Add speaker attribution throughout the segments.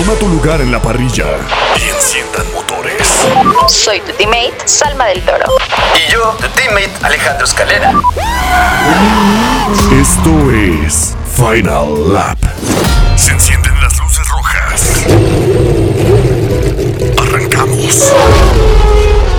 Speaker 1: Toma tu lugar en la parrilla y enciendan motores.
Speaker 2: Soy tu teammate, Salma del Toro.
Speaker 3: Y yo, tu teammate Alejandro Escalera.
Speaker 1: Esto es Final Lap. Se encienden las luces rojas. Arrancamos.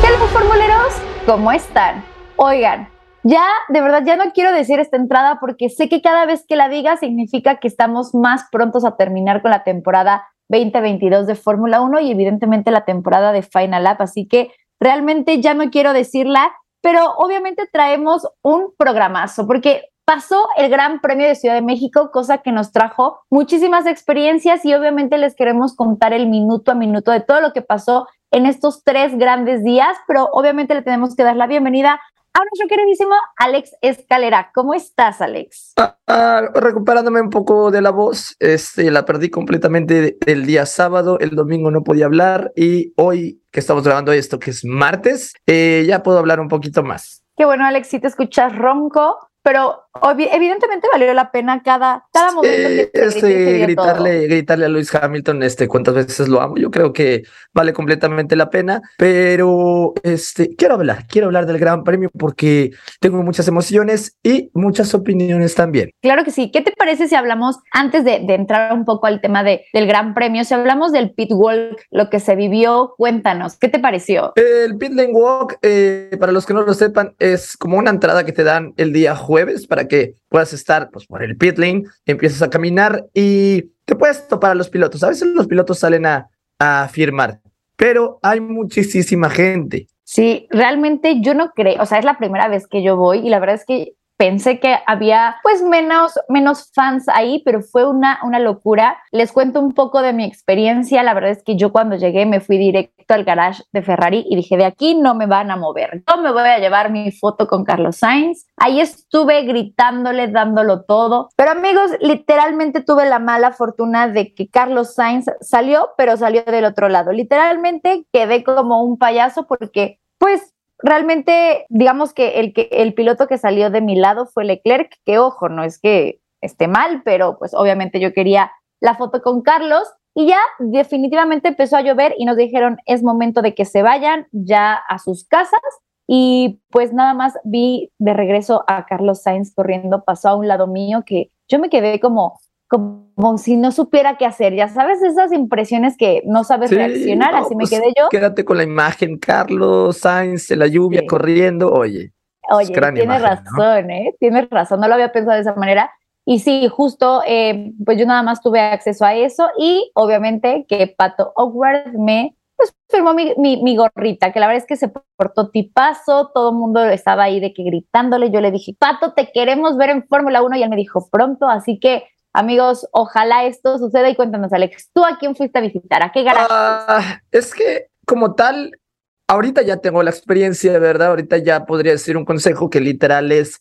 Speaker 4: Hello, formuleros, ¿cómo están? Oigan, ya, de verdad, ya no quiero decir esta entrada porque sé que cada vez que la diga significa que estamos más prontos a terminar con la temporada 2022 de Fórmula 1 y evidentemente la temporada de Final Lap, así que realmente ya no quiero decirla, pero obviamente traemos un programazo porque pasó el Gran Premio de Ciudad de México, cosa que nos trajo muchísimas experiencias y obviamente les queremos contar el minuto a minuto de todo lo que pasó en estos tres grandes días, pero obviamente le tenemos que dar la bienvenida a nuestro queridísimo Alex Escalera. ¿Cómo estás, Alex?
Speaker 5: Ah, ah, recuperándome un poco de la voz, este, la perdí completamente el día sábado, el domingo no podía hablar y hoy que estamos grabando esto, que es martes, eh, ya puedo hablar un poquito más.
Speaker 4: Qué bueno, Alex, si te escuchas ronco, pero evidentemente valió la pena cada, cada momento que
Speaker 5: este, gritarle, gritarle a Luis Hamilton, este, cuántas veces lo amo. Yo creo que vale completamente la pena, pero este, quiero hablar, quiero hablar del Gran Premio porque tengo muchas emociones y muchas opiniones también.
Speaker 4: Claro que sí. ¿Qué te parece si hablamos, antes de, de entrar un poco al tema de, del Gran Premio, si hablamos del pit walk, lo que se vivió, cuéntanos, ¿qué te pareció?
Speaker 5: El pit lane walk, eh, para los que no lo sepan, es como una entrada que te dan el día jueves para que puedas estar pues, por el pit lane, empiezas a caminar y te puedes topar a los pilotos. A veces los pilotos salen a, a firmar, pero hay muchísima gente.
Speaker 4: Sí, realmente yo no creo, o sea, es la primera vez que yo voy y la verdad es que pensé que había pues menos, menos fans ahí, pero fue una, una locura. Les cuento un poco de mi experiencia. La verdad es que yo cuando llegué me fui directo al garage de Ferrari y dije, de aquí no me van a mover. Yo me voy a llevar mi foto con Carlos Sainz. Ahí estuve gritándole, dándolo todo. Pero amigos, literalmente tuve la mala fortuna de que Carlos Sainz salió, pero salió del otro lado. Literalmente quedé como un payaso porque pues realmente, digamos que el, que el piloto que salió de mi lado fue Leclerc, que ojo, no es que esté mal, pero pues obviamente yo quería la foto con Carlos y ya definitivamente empezó a llover y nos dijeron es momento de que se vayan ya a sus casas y pues nada más vi de regreso a Carlos Sainz corriendo, pasó a un lado mío que yo me quedé como, como si no supiera qué hacer, ya sabes, esas impresiones que no sabes reaccionar, así me
Speaker 5: pues,
Speaker 4: quedé yo.
Speaker 5: Quédate con la imagen, Carlos Sainz, en la lluvia corriendo, oye.
Speaker 4: Oye, tienes razón, ¿eh? Tienes razón, no lo había pensado de esa manera. Y sí, justo, eh, pues yo nada más tuve acceso a eso y obviamente que Pato Award me pues, firmó mi, mi, mi, gorrita, que la verdad es que se portó tipazo, todo el mundo estaba ahí de que gritándole, yo le dije, Pato, te queremos ver en Fórmula 1 y él me dijo pronto, así que Amigos, ojalá esto suceda y cuéntanos, Alex, ¿tú a quién fuiste a visitar? ¿A qué garaje?
Speaker 5: Ah, es que como tal, ahorita ya tengo la experiencia, ¿verdad? Ahorita ya podría decir un consejo que literal es,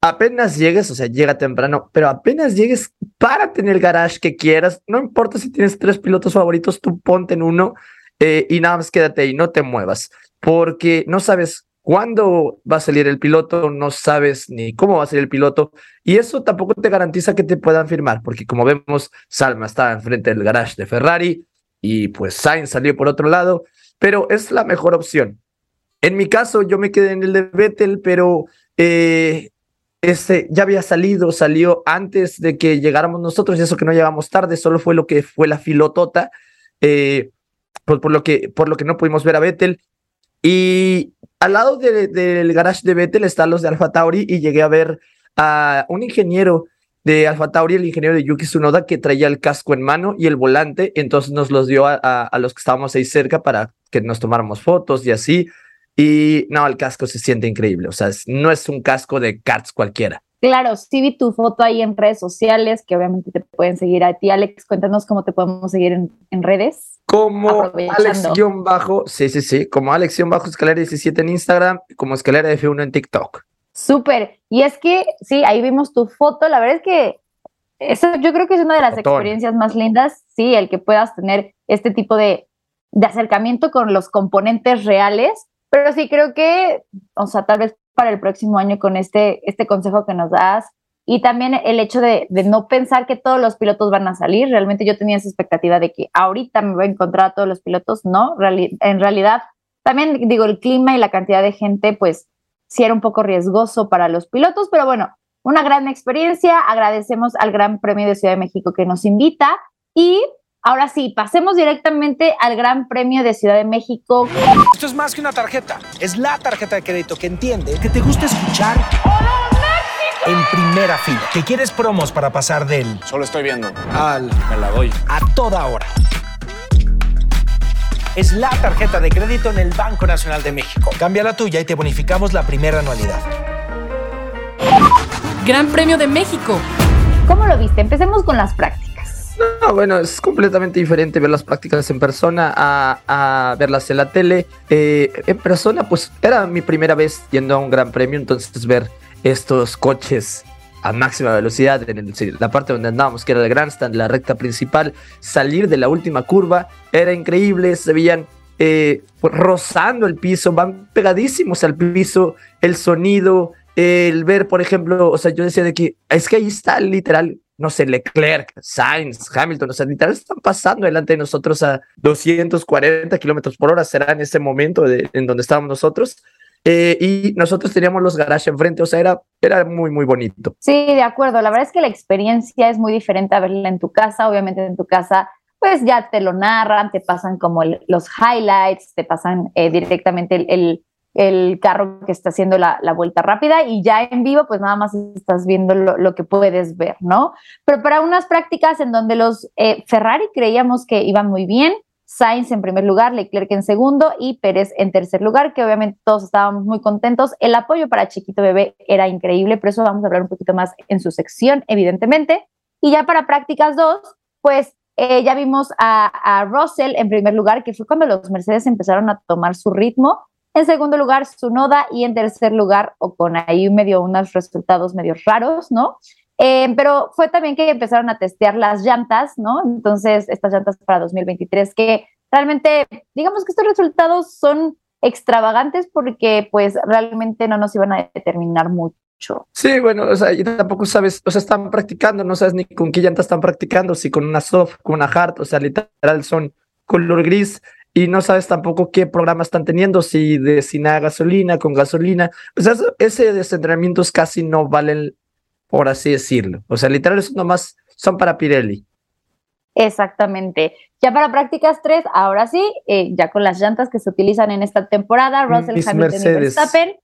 Speaker 5: apenas llegues, o sea, llega temprano, pero apenas llegues, párate en el garage que quieras, no importa si tienes tres pilotos favoritos, tú ponte en uno eh, y nada más quédate ahí, no te muevas, porque no sabes cuándo va a salir el piloto, no sabes ni cómo va a salir el piloto, y eso tampoco te garantiza que te puedan firmar, porque como vemos, Salma está enfrente del garage de Ferrari y pues Sainz salió por otro lado, pero es la mejor opción. En mi caso, yo me quedé en el de Vettel, pero eh, este, ya había salido, salió antes de que llegáramos nosotros, y eso que no llegamos tarde, solo fue lo que fue la filotota, eh, por, por, lo que, por lo que no pudimos ver a Vettel. Y al lado del garage de Vettel están los de Alfa Tauri y llegué a ver a un ingeniero de Alfa Tauri, el ingeniero de Yuki Tsunoda, que traía el casco en mano y el volante, entonces nos los dio a, a, los que estábamos ahí cerca para que nos tomáramos fotos y así. Y no, el casco se siente increíble, o sea, no es un casco de karts cualquiera.
Speaker 4: Claro, sí vi tu foto ahí en redes sociales, que obviamente te pueden seguir a ti, Alex. Cuéntanos cómo te podemos seguir en, en redes.
Speaker 5: Como. Alex-bajo, sí, sí, sí, como Alex-bajo escalera 17 en Instagram, como escalera F1 en TikTok.
Speaker 4: Súper. Y es que, sí, ahí vimos tu foto. La verdad es que eso yo creo que es una de las experiencias más lindas, sí, el que puedas tener este tipo de, de acercamiento con los componentes reales. Pero sí creo que, o sea, tal vez para el próximo año con este, este consejo que nos das y también el hecho de, no pensar que todos los pilotos van a salir. Realmente yo tenía esa expectativa de que ahorita me voy a encontrar a todos los pilotos, ¿no? En realidad, también digo, el clima y la cantidad de gente, pues sí era un poco riesgoso para los pilotos, pero bueno, una gran experiencia. Agradecemos al Gran Premio de Ciudad de México que nos invita y ahora sí, pasemos directamente al Gran Premio de Ciudad de México.
Speaker 6: Esto es más que una tarjeta. Es la tarjeta de crédito que entiende que te gusta escuchar en primera fila. Que quieres promos para pasar del
Speaker 3: Solo estoy viendo.
Speaker 6: al
Speaker 3: Me la doy.
Speaker 6: a toda hora. Es la tarjeta de crédito en el Banco Nacional de México. Cambia la tuya y te bonificamos la primera anualidad.
Speaker 7: Gran Premio de México.
Speaker 4: ¿Cómo lo viste? Empecemos con las prácticas.
Speaker 5: No, bueno, es completamente diferente ver las prácticas en persona a, verlas en la tele. Eh, en persona, pues era mi primera vez yendo a un gran premio, entonces ver estos coches a máxima velocidad en el- la parte donde andábamos, que era el grandstand, la recta principal, salir de la última curva, era increíble, se veían eh, rozando el piso, van pegadísimos al piso, el sonido, el ver, por ejemplo, o sea, yo decía de que es que ahí está literal, no sé, Leclerc, Sainz, Hamilton, o sea, literal están pasando delante de nosotros a 240 kilómetros por hora, será en ese momento de- en donde estábamos nosotros. eh, y nosotros teníamos los garajes enfrente, o sea, era, era muy, muy bonito.
Speaker 4: Sí, de acuerdo. La verdad es que la experiencia es muy diferente a verla en tu casa. Obviamente en tu casa, pues ya te lo narran, te pasan como los highlights, te pasan eh, directamente el- el carro que está haciendo la, la vuelta rápida y ya en vivo, pues nada más estás viendo lo, lo que puedes ver, ¿no? Pero para unas prácticas en donde los eh, Ferrari creíamos que iban muy bien, Sainz en primer lugar, Leclerc en segundo y Pérez en tercer lugar, que obviamente todos estábamos muy contentos. El apoyo para Chiquito Bebé era increíble, pero eso vamos a hablar un poquito más en su sección, evidentemente. Y ya para prácticas 2, pues eh, ya vimos a, a Russell en primer lugar, que fue cuando los Mercedes empezaron a tomar su ritmo. En segundo lugar, Sunoda y en tercer lugar, o con ahí medio unos resultados medio raros, ¿no? Eh, pero fue también que empezaron a testear las llantas, ¿no? Entonces, estas llantas para 2023 que realmente, digamos que estos resultados son extravagantes porque pues realmente no nos iban a determinar mucho.
Speaker 5: Sí, bueno, o sea, y tampoco sabes, o sea, están practicando, no sabes ni con qué llanta están practicando, si con una soft, con una hard, o sea, literal son color gris y no sabes tampoco qué programa están teniendo, si de sin nada gasolina, con gasolina, sea, eso- ese desentrenamientos casi no valen, por así decirlo, o sea, literal es nomás, son para Pirelli.
Speaker 4: Exactamente. Ya para prácticas 3, ahora sí, eh, ya con las llantas que se utilizan en esta temporada, Russell,
Speaker 5: Mis
Speaker 4: Hamilton
Speaker 5: Mercedes.
Speaker 4: y Verstappen.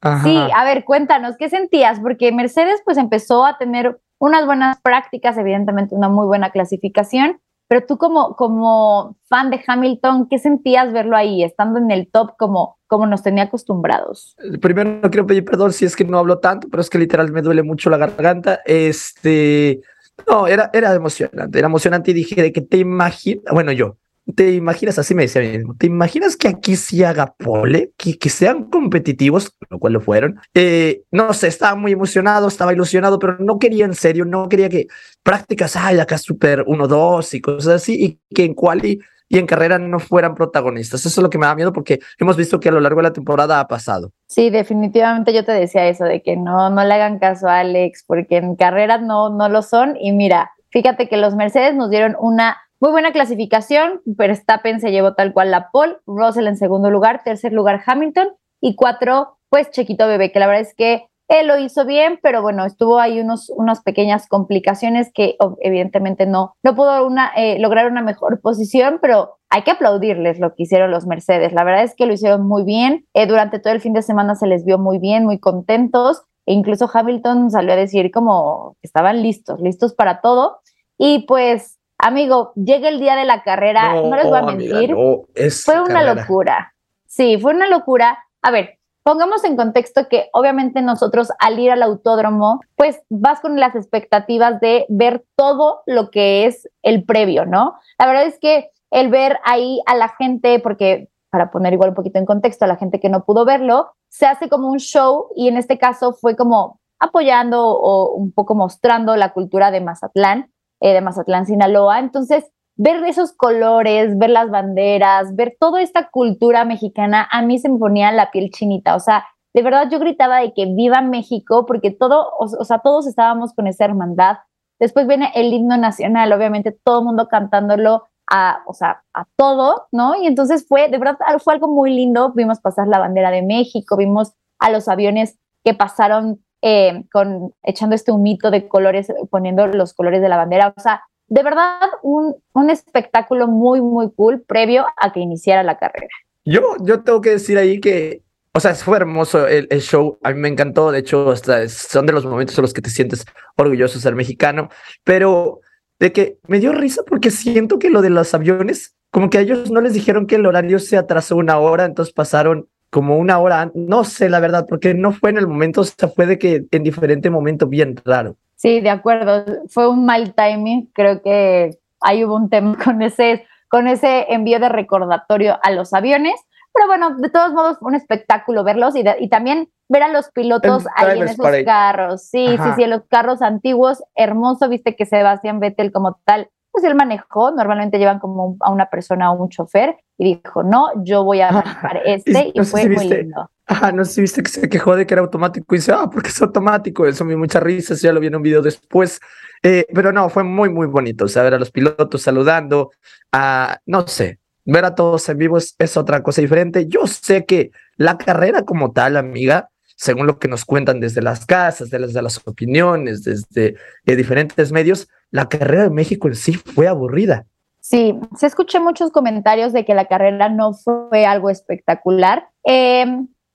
Speaker 5: Ajá.
Speaker 4: Sí, a ver, cuéntanos, ¿qué sentías? Porque Mercedes pues empezó a tener unas buenas prácticas, evidentemente una muy buena clasificación, pero tú como, como fan de Hamilton, ¿qué sentías verlo ahí, estando en el top como, como nos tenía acostumbrados?
Speaker 5: Primero no quiero pedir perdón si es que no hablo tanto, pero es que literal me duele mucho la garganta. Este, no, era, era emocionante, era emocionante y dije de que te imaginas, bueno, yo, te imaginas, así me decía mismo, te imaginas que aquí sí haga pole, que, que sean competitivos, lo cual lo fueron. Eh, no sé, estaba muy emocionado, estaba ilusionado, pero no quería en serio, no quería que prácticas, ay, acá super 1-2 y cosas así, y que en quali y en carrera no fueran protagonistas. Eso es lo que me da miedo porque hemos visto que a lo largo de la temporada ha pasado.
Speaker 4: Sí, definitivamente yo te decía eso, de que no, no le hagan caso a Alex, porque en carreras no, no lo son. Y mira, fíjate que los Mercedes nos dieron una muy buena clasificación. Verstappen se llevó tal cual la pole, Russell en segundo lugar, tercer lugar Hamilton y cuatro, pues Chequito Bebé, que la verdad es que él lo hizo bien, pero bueno, estuvo ahí unos, unas pequeñas complicaciones que evidentemente no, no pudo una, eh, lograr una mejor posición, pero hay que aplaudirles lo que hicieron los Mercedes. La verdad es que lo hicieron muy bien. Eh, durante todo el fin de semana se les vio muy bien, muy contentos. E incluso Hamilton salió a decir como que estaban listos, listos para todo. Y pues, amigo, llega el día de la carrera, no, les voy a
Speaker 5: amiga,
Speaker 4: mentir,
Speaker 5: no,
Speaker 4: fue una
Speaker 5: carrera.
Speaker 4: locura. Sí, fue una locura. A ver, pongamos en contexto que obviamente nosotros al ir al autódromo, pues vas con las expectativas de ver todo lo que es el previo, ¿no? La verdad es que el ver ahí a la gente, porque para poner igual un poquito en contexto a la gente que no pudo verlo, se hace como un show y en este caso fue como apoyando o un poco mostrando la cultura de Mazatlán, eh, de Mazatlán, Sinaloa. Entonces, ver esos colores, ver las banderas, ver toda esta cultura mexicana, a mí se me ponía la piel chinita. O sea, de verdad yo gritaba de que viva México, porque todo, o, sea, todos estábamos con esa hermandad. Después viene el himno nacional, obviamente todo el mundo cantándolo a, o sea, a todo, ¿no? Y entonces fue, de verdad, fue algo muy lindo. Vimos pasar la bandera de México, vimos a los aviones que pasaron eh, con, echando este humito de colores, poniendo los colores de la bandera. O sea, de verdad, un, un espectáculo muy, muy cool previo a que iniciara la carrera.
Speaker 5: Yo, yo tengo que decir ahí que, o sea, fue hermoso el, el, show, a mí me encantó, de hecho, hasta son de los momentos en los que te sientes orgulloso de ser mexicano, pero de que me dio risa porque siento que lo de los aviones, como que a ellos no les dijeron que el horario se atrasó una hora, entonces pasaron como una hora, no sé la verdad, porque no fue en el momento, o sea, fue de que en diferente momento bien raro.
Speaker 4: Sí, de acuerdo, fue un mal timing, creo que ahí hubo un tema con ese, con ese envío de recordatorio a los aviones, pero bueno, de todos modos, un espectáculo verlos y, de, y también ver a los pilotos ahí en esos parade. carros. Sí, Ajá. sí, sí, en los carros antiguos, hermoso, viste que Sebastián Vettel como tal, pues él manejó, normalmente llevan como a una persona o un chofer, y dijo, no, yo voy a manejar este, y,
Speaker 5: no
Speaker 4: fue
Speaker 5: si
Speaker 4: muy
Speaker 5: viste,
Speaker 4: lindo.
Speaker 5: Ajá, no sé si viste que se quejó de que era automático y dice, ah, porque es automático, eso me dio mucha risa, ya lo vi en un video después, eh, pero no, fue muy, muy bonito, o sea, ver a los pilotos saludando, a, no sé, ver a todos en vivo es, es otra cosa diferente. Yo sé que la carrera como tal, amiga, según lo que nos cuentan desde las casas, desde las opiniones, desde eh, diferentes medios, la carrera de México en sí fue aburrida.
Speaker 4: Sí, se escuché muchos comentarios de que la carrera no fue algo espectacular. Eh,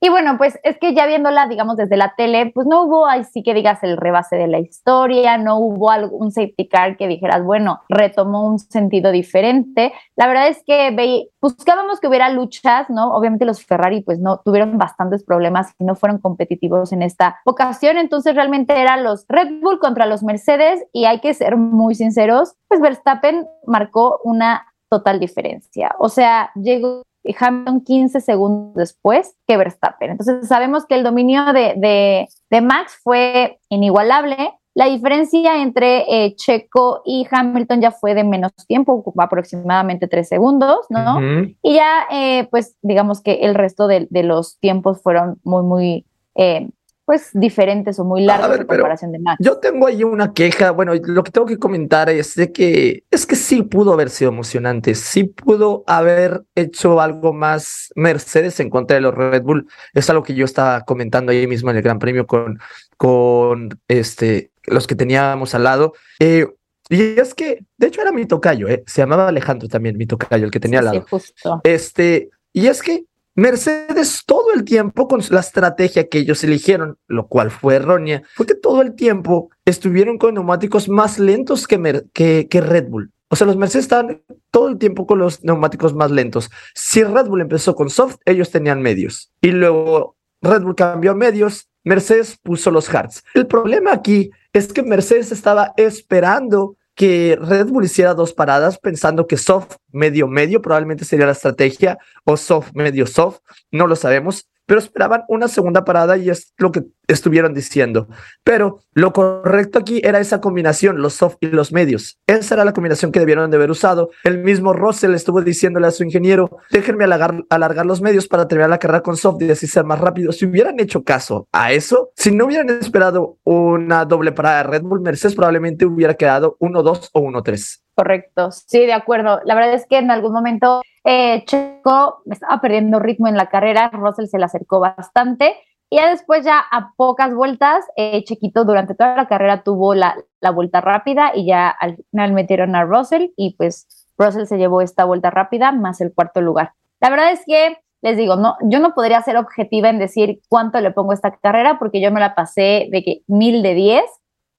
Speaker 4: y bueno, pues es que ya viéndola, digamos, desde la tele, pues no hubo así que digas el rebase de la historia, no hubo algún safety car que dijeras, bueno, retomó un sentido diferente. La verdad es que buscábamos que hubiera luchas, ¿no? Obviamente los Ferrari pues no tuvieron bastantes problemas y no fueron competitivos en esta ocasión, entonces realmente eran los Red Bull contra los Mercedes y hay que ser muy sinceros, pues Verstappen marcó una total diferencia. O sea, llegó Hamilton 15 segundos después que Verstappen. Entonces sabemos que el dominio de, de, de Max fue inigualable. La diferencia entre eh, Checo y Hamilton ya fue de menos tiempo, aproximadamente tres segundos, ¿no? Uh -huh. Y ya, eh, pues, digamos que el resto de, de, los tiempos fueron muy, muy eh, pues diferentes o muy largos ver, en comparación de Max.
Speaker 5: Yo tengo ahí una queja, bueno, lo que tengo que comentar es de que es que sí pudo haber sido emocionante, sí pudo haber hecho algo más Mercedes en contra de los Red Bull, es algo que yo estaba comentando ahí mismo en el Gran Premio con, con este, los que teníamos al lado. Eh, y es que, de hecho, era mi tocayo, eh, se llamaba Alejandro también, mi tocayo, el que tenía
Speaker 4: sí,
Speaker 5: al lado.
Speaker 4: Sí, justo.
Speaker 5: Este, y es que Mercedes todo el tiempo con la estrategia que ellos eligieron, lo cual fue errónea, fue que todo el tiempo estuvieron con neumáticos más lentos que, Red Bull. O sea, los Mercedes estaban todo el tiempo con los neumáticos más lentos. Si Red Bull empezó con soft, ellos tenían medios. Y luego Red Bull cambió a medios, Mercedes puso los hards. El problema aquí es que Mercedes estaba esperando que Red Bull hiciera dos paradas pensando que soft medio medio probablemente sería la estrategia o soft medio soft, no lo sabemos, pero esperaban una segunda parada y es lo que estuvieron diciendo. Pero lo correcto aquí era esa combinación, los soft y los medios. Esa era la combinación que debieron de haber usado. El mismo Russell estuvo diciéndole a su ingeniero, déjenme alargar, alargar los medios para terminar la carrera con soft y así ser más rápido. Si hubieran hecho caso a eso, si no hubieran esperado una doble parada de Red Bull, Mercedes probablemente hubiera quedado 1-2 o 1-3.
Speaker 4: Correcto, sí, de acuerdo. La verdad es que en algún momento eh, Checo estaba perdiendo ritmo en la carrera, Russell se le acercó bastante y ya después ya a pocas vueltas, eh, Chequito durante toda la carrera tuvo la, la, vuelta rápida y ya al final metieron a Russell y pues Russell se llevó esta vuelta rápida más el cuarto lugar. La verdad es que les digo, no, yo no podría ser objetiva en decir cuánto le pongo a esta carrera porque yo me la pasé de que mil de diez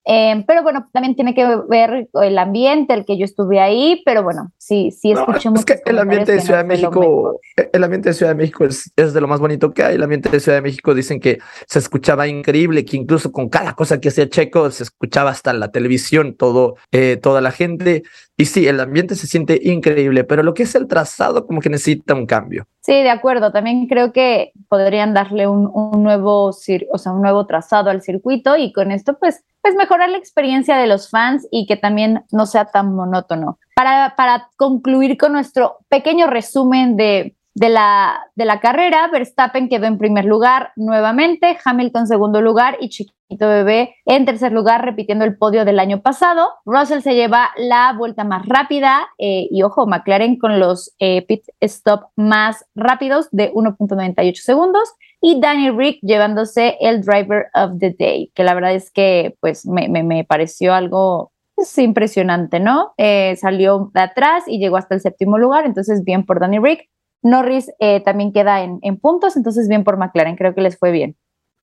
Speaker 4: Eh, pero bueno, también tiene que ver el ambiente, el que yo estuve ahí, pero bueno, sí, sí escuché
Speaker 5: no, Es que el ambiente de Ciudad de México, el ambiente de Ciudad de México es, es, de lo más bonito que hay. El ambiente de Ciudad de México dicen que se escuchaba increíble, que incluso con cada cosa que hacía Checo se escuchaba hasta la televisión, todo, eh, toda la gente. Y sí, el ambiente se siente increíble, pero lo que es el trazado como que necesita un cambio.
Speaker 4: Sí, de acuerdo. También creo que podrían darle un, un nuevo, o sea, un nuevo trazado al circuito y con esto, pues, pues mejorar la experiencia de los fans y que también no sea tan monótono. Para, para concluir con nuestro pequeño resumen de de la, de la carrera, Verstappen quedó en primer lugar nuevamente, Hamilton segundo lugar y Chiquito Bebé en tercer lugar, repitiendo el podio del año pasado. Russell se lleva la vuelta más rápida eh, y ojo, McLaren con los eh, pit stop más rápidos de 1.98 segundos y Danny Rick llevándose el Driver of the Day, que la verdad es que pues me, me, pareció algo pues, impresionante, ¿no? Eh, salió de atrás y llegó hasta el séptimo lugar, entonces bien por Danny Rick. Norris eh, también queda en, puntos, entonces bien por McLaren, creo que les fue bien.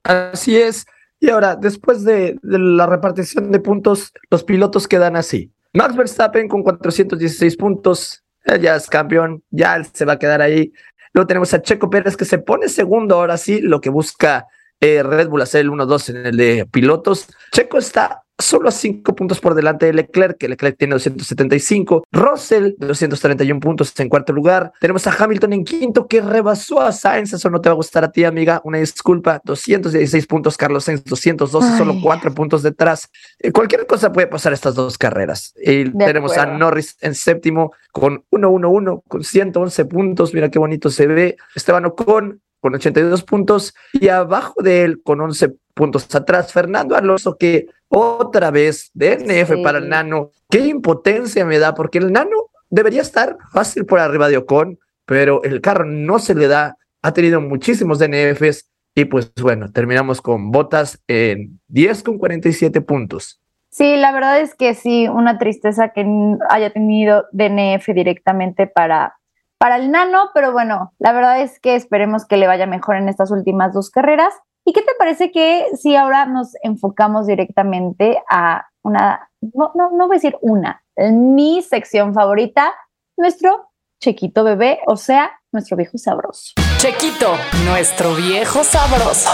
Speaker 5: Así es. Y ahora, después de, la repartición de puntos, los pilotos quedan así. Max Verstappen con 416 puntos, ya es campeón, ya se va a quedar ahí. Luego tenemos a Checo Pérez que se pone segundo, ahora sí, lo que busca eh, Red Bull hacer el 1-2 en el de pilotos. Checo está solo a cinco puntos por delante de Leclerc, que Leclerc tiene 275. Russell, 231 puntos en cuarto lugar. Tenemos a Hamilton en quinto, que rebasó a Sainz. Eso no te va a gustar a ti, amiga. Una disculpa. 216 puntos, Carlos Sainz, 212, solo cuatro puntos detrás. Eh, cualquier cosa puede pasar estas dos carreras. Y tenemos a Norris en séptimo con 1-1-1, con 111 puntos. Mira qué bonito se ve. Esteban Ocon con 82 puntos y abajo de él con 11 puntos atrás. Fernando Alonso que otra vez DNF para el Nano. Qué impotencia me da porque el Nano debería estar fácil por arriba de Ocon, pero el carro no se le da. Ha tenido muchísimos DNFs y pues bueno, terminamos con botas en 10 con 47 puntos.
Speaker 4: Sí, la verdad es que sí, una tristeza que haya tenido DNF directamente para para el nano, pero bueno, la verdad es que esperemos que le vaya mejor en estas últimas dos carreras. ¿Y qué te parece que si ahora nos enfocamos directamente a una, no, no, no voy a decir una, mi sección favorita, nuestro Chequito bebé, o sea, nuestro viejo sabroso.
Speaker 8: Chequito, nuestro viejo sabroso.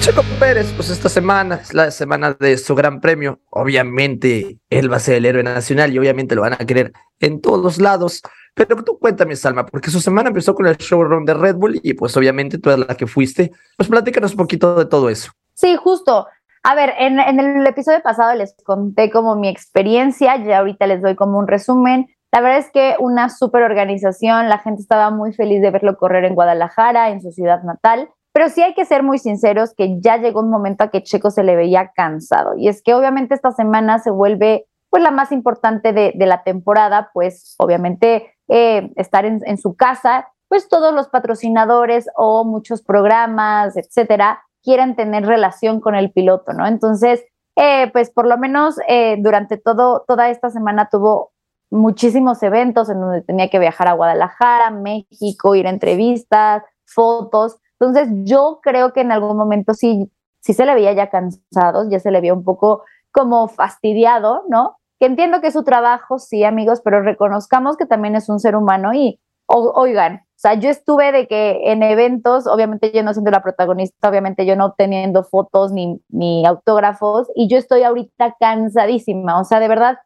Speaker 5: Checo Pérez, pues esta semana es la semana de su gran premio. Obviamente él va a ser el héroe nacional y obviamente lo van a querer en todos lados. Pero tú cuéntame, Salma, porque su semana empezó con el showroom de Red Bull y pues obviamente tú eres la que fuiste. Pues platícanos un poquito de todo eso.
Speaker 4: Sí, justo. A ver, en, en el episodio pasado les conté como mi experiencia, ya ahorita les doy como un resumen. La verdad es que una súper organización, la gente estaba muy feliz de verlo correr en Guadalajara, en su ciudad natal. Pero sí hay que ser muy sinceros que ya llegó un momento a que Checo se le veía cansado. Y es que obviamente esta semana se vuelve pues la más importante de, la temporada, pues obviamente eh, estar en, su casa, pues todos los patrocinadores o muchos programas, etcétera, quieren tener relación con el piloto, ¿no? Entonces, eh, pues por lo menos eh, durante todo, toda esta semana tuvo muchísimos eventos en donde tenía que viajar a Guadalajara, México, ir a entrevistas, fotos. Entonces, yo creo que en algún momento sí, sí se le veía ya cansado, ya se le veía un poco como fastidiado, ¿no? Que entiendo que es su trabajo, sí, amigos, pero reconozcamos que también es un ser humano y, oigan, o sea, yo estuve de que en eventos, obviamente yo no siendo la protagonista, obviamente yo no teniendo fotos ni, ni autógrafos, y yo estoy ahorita cansadísima, o sea, de verdad,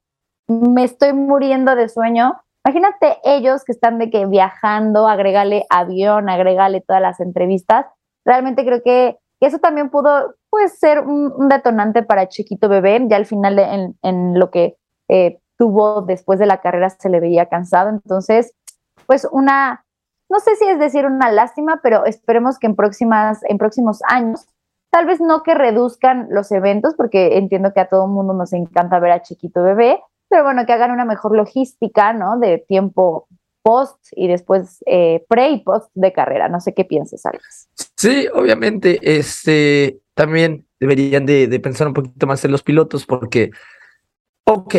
Speaker 4: me estoy muriendo de sueño Imagínate ellos que están de que viajando, agregale avión, agregale todas las entrevistas. Realmente creo que, eso también pudo pues, ser un, detonante para Chiquito Bebé. Ya al final en, lo que eh, tuvo después de la carrera se le veía cansado. Entonces, pues una, no sé si es decir una lástima, pero esperemos que en, próximas, en próximos años, tal vez no que reduzcan los eventos, porque entiendo que a todo mundo nos encanta ver a Chiquito Bebé, pero bueno, que hagan una mejor logística, ¿no? De tiempo post y después eh, pre y post de carrera. No sé qué piensas, Alex.
Speaker 5: Sí, obviamente, este, también deberían de, de, pensar un poquito más en los pilotos porque, ok,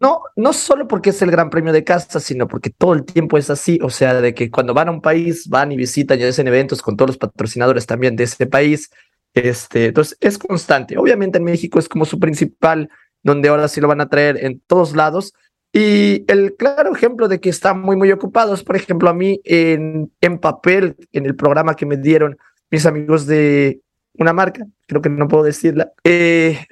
Speaker 5: no, no solo porque es el gran premio de casa, sino porque todo el tiempo es así, o sea, de que cuando van a un país, van y visitan y hacen eventos con todos los patrocinadores también de ese país Este, entonces es constante. Obviamente en México es como su principal, donde ahora sí lo van a traer en todos lados. Y el claro ejemplo de que están muy, muy ocupados, por ejemplo, a mí en, en papel, en el programa que me dieron mis amigos de una marca, creo que no puedo decirla, eh,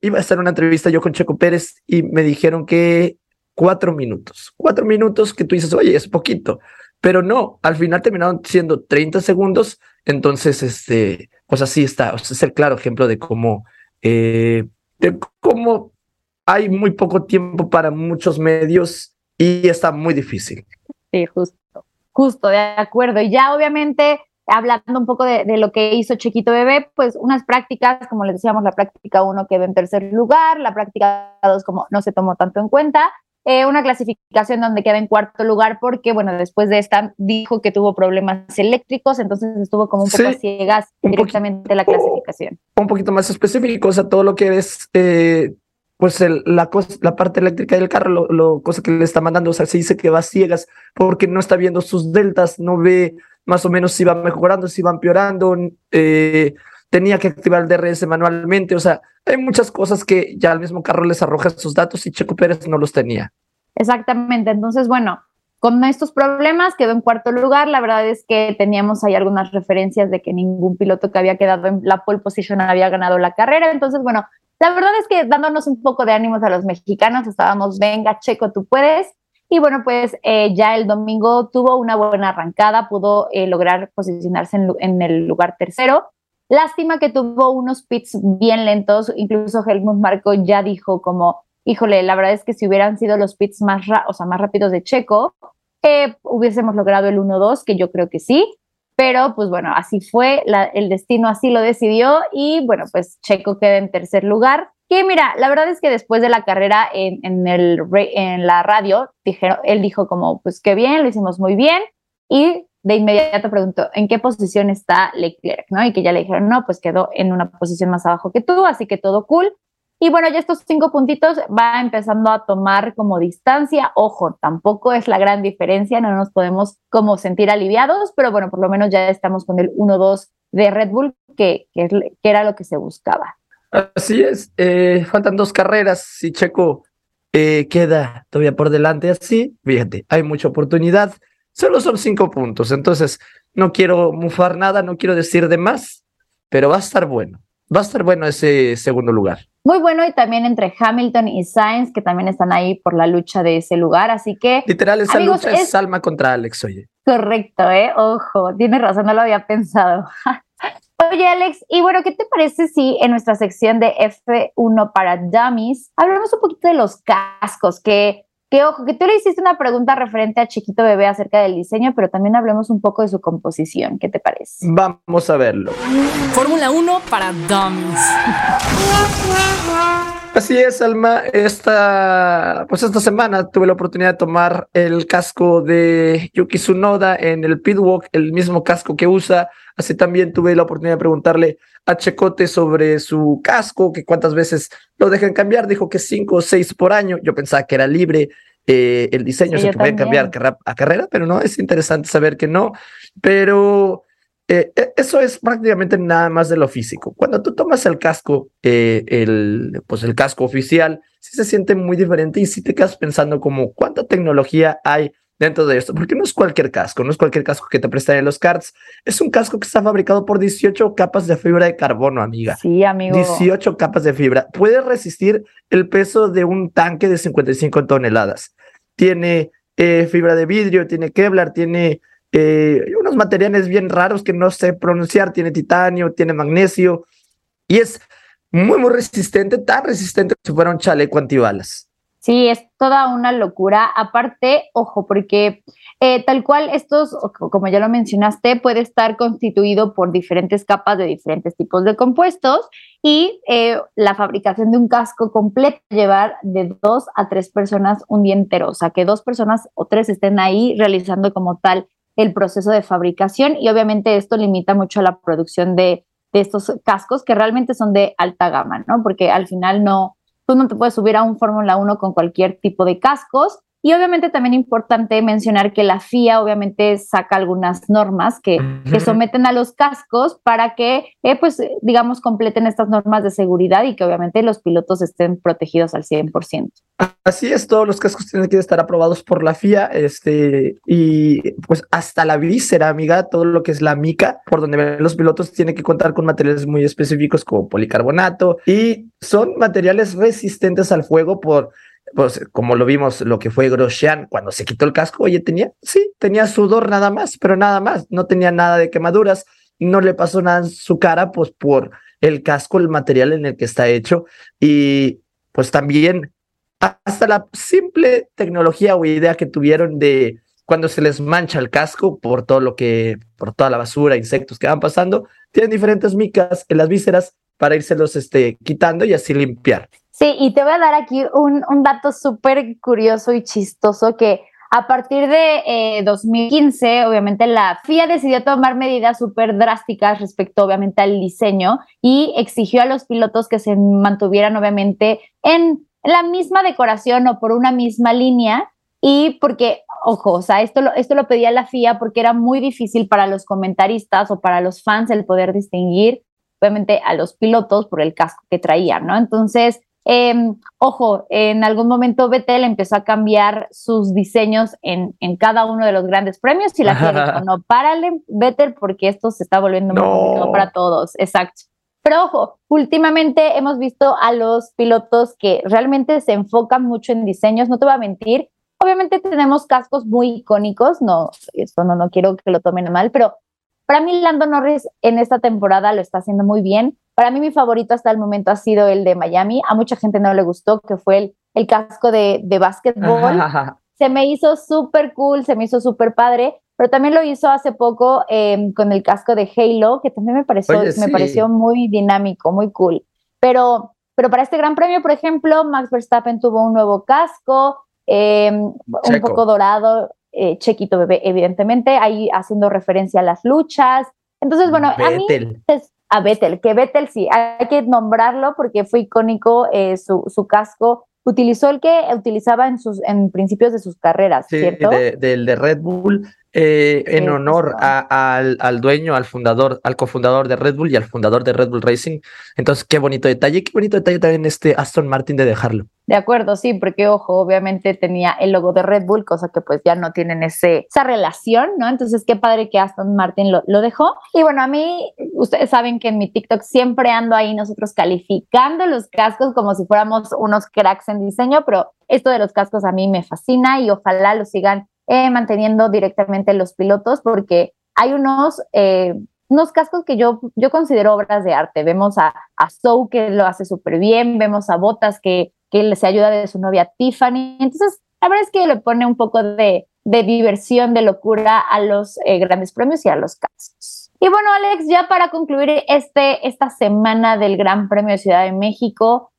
Speaker 5: iba a estar una entrevista yo con Checo Pérez y me dijeron que cuatro minutos, cuatro minutos que tú dices, oye, es poquito, pero no, al final terminaron siendo 30 segundos, entonces, este, pues así está, o sea, es el claro ejemplo de cómo, eh, de cómo hay muy poco tiempo para muchos medios y está muy difícil.
Speaker 4: Sí, justo, justo, de acuerdo. Y ya obviamente hablando un poco de, lo que hizo Chiquito Bebé, pues unas prácticas, como les decíamos, la práctica 1 quedó en tercer lugar, la práctica 2 como no se tomó tanto en cuenta, eh, una clasificación donde queda en cuarto lugar porque, bueno, después de esta dijo que tuvo problemas eléctricos, entonces estuvo como un poco ciegas directamente la clasificación.
Speaker 5: Un poquito más específico, o sea, todo lo que es... Eh, pues la, parte eléctrica del carro, lo, lo, cosa que le está mandando, o sea, se dice que va ciegas porque no está viendo sus deltas, no ve más o menos si van mejorando, si van empeorando, eh, tenía que activar el DRS manualmente, o sea, hay muchas cosas que ya el mismo carro les arroja sus datos y Checo Pérez no los tenía.
Speaker 4: Exactamente, entonces bueno, con estos problemas quedó en cuarto lugar, la verdad es que teníamos ahí algunas referencias de que ningún piloto que había quedado en la pole position había ganado la carrera, entonces bueno, la verdad es que dándonos un poco de ánimos a los mexicanos, estábamos, venga, Checo, tú puedes, y bueno, pues eh, ya el domingo tuvo una buena arrancada, pudo eh, lograr posicionarse en, el lugar tercero. Lástima que tuvo unos pits bien lentos, incluso Helmut Marco ya dijo como, híjole, la verdad es que si hubieran sido los pits más, o sea, más rápidos de Checo, eh, hubiésemos logrado el 1-2, que yo creo que sí, pero pues bueno, así fue, el destino así lo decidió y bueno, pues Checo queda en tercer lugar. Que mira, la verdad es que después de la carrera en, el, en la radio, dijeron, él dijo como, pues qué bien, lo hicimos muy bien. Y de inmediato preguntó, ¿en qué posición está Leclerc? ¿no? Y que ya le dijeron, no, pues quedó en una posición más abajo que tú, así que todo cool. Y bueno, ya estos cinco puntitos va empezando a tomar como distancia. Ojo, tampoco es la gran diferencia, no nos podemos como sentir aliviados, pero bueno, por lo menos ya estamos con el 1-2 de Red Bull, que, que, era lo que se buscaba.
Speaker 5: Así es, eh, faltan dos carreras. Si Checo eh, queda todavía por delante así, fíjate, hay mucha oportunidad. Solo son cinco puntos, entonces no quiero mufar nada, no quiero decir de más, pero va a estar bueno. Va a estar bueno ese segundo lugar.
Speaker 4: Muy bueno y también entre Hamilton y Sainz, que también están ahí por la lucha de ese lugar, así que...
Speaker 5: Literal, esa lucha es... es Salma contra Alex, oye.
Speaker 4: Correcto, ¿eh? Ojo, tienes razón, no lo había pensado. Oye, Alex, y bueno, ¿qué te parece si en nuestra sección de F1 para Dummies hablamos un poquito de los cascos? Que, que, ojo, que tú le hiciste una pregunta referente a Chiquito Bebé acerca del diseño, pero también hablemos un poco de su composición. ¿Qué te parece?
Speaker 5: Vamos a verlo.
Speaker 8: Fórmula 1 para Dummies.
Speaker 5: Así es, Alma. Esta, pues esta semana tuve la oportunidad de tomar el casco de Yuki Tsunoda en el pitwalk, el mismo casco que usa. Así también tuve la oportunidad de preguntarle a Checote sobre su casco, que cuántas veces lo dejan cambiar. Dijo que cinco o seis por año. Yo pensaba que era libre eh, el diseño, o sea, que pueden cambiar a carrera, pero no, es interesante saber que no. Pero eh, e, eso es prácticamente nada más de lo físico. Cuando tú tomas el casco, eh, el, pues el casco oficial, sí se siente muy diferente y si te quedas pensando como cuánta tecnología hay dentro de esto, porque no es cualquier casco, no es cualquier casco que te prestan en los carts, es un casco que está fabricado por 18 capas de fibra de carbono, amiga.
Speaker 4: Sí, amigo.
Speaker 5: 18 capas de fibra. Puede resistir el peso de un tanque de 55 toneladas. Tiene eh, fibra de vidrio, tiene Kevlar, tiene eh, unos materiales bien raros que no sé pronunciar, tiene titanio, tiene magnesio y es muy, muy resistente, tan resistente como si fuera un chaleco antibalas.
Speaker 4: Sí, es toda una locura. Aparte, ojo, porque eh, tal cual estos, como ya lo mencionaste, puede estar constituido por diferentes capas de diferentes tipos de compuestos y eh, la fabricación de un casco completo llevar de dos a tres personas un día entero, o sea, que dos personas o tres estén ahí realizando como tal el proceso de fabricación y obviamente esto limita mucho la producción de, estos cascos que realmente son de alta gama, ¿no? Porque al final no, tú no te puedes subir a un Fórmula 1 con cualquier tipo de cascos Y obviamente también importante mencionar que la FIA obviamente saca algunas normas que, que someten a los cascos para que, eh, pues, digamos, completen estas normas de seguridad y que obviamente los pilotos estén protegidos al 100%.
Speaker 5: Así es, todos los cascos tienen que estar aprobados por la FIA, este, y pues hasta la víscera, amiga, todo lo que es la mica, por donde ven los pilotos, tiene que contar con materiales muy específicos como policarbonato y son materiales resistentes al fuego por pues como lo vimos, lo que fue Grosjean cuando se quitó el casco, oye, tenía, sí, tenía sudor nada más, pero nada más, no tenía nada de quemaduras, no le pasó nada en su cara, pues por el casco, el material en el que está hecho, y pues también hasta la simple tecnología o idea que tuvieron de cuando se les mancha el casco por todo lo que, por toda la basura, insectos que van pasando, tienen diferentes micas en las vísceras para irselos este, quitando y así limpiar.
Speaker 4: Sí, y te voy a dar aquí un, un dato súper curioso y chistoso que a partir de 2015, eh, obviamente la FIA decidió tomar medidas súper drásticas respecto, obviamente, al diseño y exigió a los pilotos que se mantuvieran, obviamente, en la misma decoración o por una misma línea. Y porque, ojo, o sea, esto lo, esto lo pedía la FIA porque era muy difícil para los comentaristas o para los fans el poder distinguir, obviamente, a los pilotos por el casco que traían, ¿no? Entonces, Em, ojo, en algún momento Vettel empezó a cambiar sus diseños en, en cada uno de los grandes premios y la FIA dijo, no, párale Vettel porque esto se está volviendo muy para todos. Exacto. Pero ojo, últimamente hemos visto a los pilotos que realmente se enfocan mucho en diseños, no te voy a mentir. Obviamente tenemos cascos muy icónicos, no, esto no, no quiero que lo tomen mal, pero para mí Lando Norris en esta temporada lo está haciendo muy bien. Para mí mi favorito hasta el momento ha sido el de Miami. A mucha gente no le gustó, que fue el, el casco de, de básquetbol. Se me hizo súper cool, se me hizo súper padre, pero también lo hizo hace poco em, con el casco de Halo, que también me pareció, me pareció muy dinámico, muy cool. Pero, pero para este gran premio, por ejemplo, Max Verstappen tuvo un nuevo casco, em, un poco dorado, eh, Chequito Bebé, evidentemente, ahí haciendo referencia a las luchas. Entonces, bueno, a mí a Vettel, que Vettel sí, hay que nombrarlo porque fue icónico eh, su, su, casco. Utilizó el que utilizaba en sus en principios de sus carreras, sí, ¿cierto?
Speaker 5: del de Red Bull, eh, en honor al, al, dueño, al fundador, al cofundador de Red Bull y al fundador de Red Bull Racing. Entonces, qué bonito detalle, qué bonito detalle también este Aston Martin de dejarlo.
Speaker 4: De acuerdo, sí, porque ojo, obviamente tenía el logo de Red Bull, cosa que pues ya no tienen ese, esa relación, ¿no? Entonces, qué padre que Aston Martin lo, lo dejó. Y bueno, a mí, ustedes saben que en mi TikTok siempre ando ahí nosotros calificando los cascos como si fuéramos unos cracks en diseño, pero esto de los cascos a mí me fascina y ojalá lo sigan eh, manteniendo directamente los pilotos, porque hay unos, eh, unos cascos que yo, yo considero obras de arte. Vemos a, a Sou que lo hace súper bien, vemos a Botas que, que se ayuda de su novia Tiffany. Entonces, la verdad es que le pone un poco de, de diversión, de locura a los eh, grandes premios y a los cascos. Y bueno, Alex, ya para concluir este, esta semana del Gran Premio de Ciudad de México,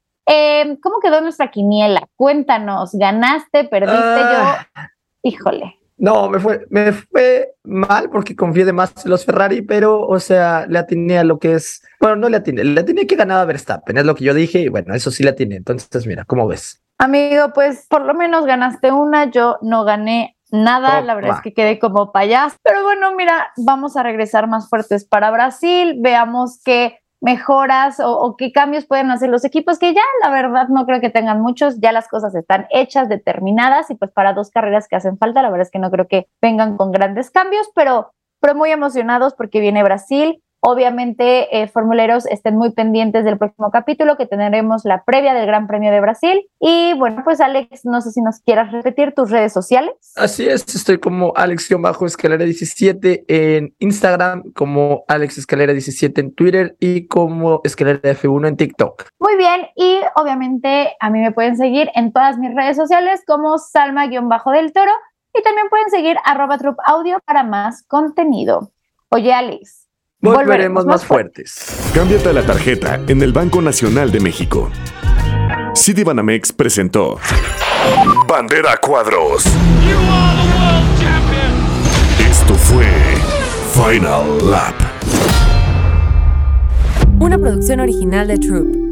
Speaker 4: ¿cómo quedó nuestra quiniela? Cuéntanos, ¿ganaste, perdiste?
Speaker 5: Ah.
Speaker 4: Yo híjole.
Speaker 5: No, me fue, me fue mal porque confié de más en los Ferrari, pero, o sea, le atiné a lo que es. Bueno, no le atiné, le atiné que ganaba Verstappen, es lo que yo dije, y bueno, eso sí le atiné. Entonces, mira, ¿cómo ves?
Speaker 4: Amigo, pues por lo menos ganaste una, yo no gané nada, la verdad es que quedé como payaso. Pero bueno, mira, vamos a regresar más fuertes para Brasil, veamos qué mejoras o, qué cambios pueden hacer los equipos, que ya la verdad no creo que tengan muchos, ya las cosas están hechas, determinadas y pues para dos carreras que hacen falta, la verdad es que no creo que vengan con grandes cambios, pero, pero muy emocionados porque viene Brasil, Obviamente, eh, formuleros, estén muy pendientes del próximo capítulo que tendremos la previa del Gran Premio de Brasil. Y bueno, pues Alex, no sé si nos quieras repetir tus redes sociales.
Speaker 5: Así es, estoy como Alex-Escalera17 en Instagram, como Alex Escalera 17 en Twitter y como Escalera F1 en TikTok.
Speaker 4: Muy bien, y obviamente a mí me pueden seguir en todas mis redes sociales como Salma-del Toro y también pueden seguir arroba Audio para más contenido. Oye, Alex.
Speaker 1: Volveremos, más fuertes. Cámbiate la tarjeta en el Banco Nacional de México. Citibanamex presentó Bandera Cuadros. Esto fue Final Lap.
Speaker 7: Una producción original de Troop.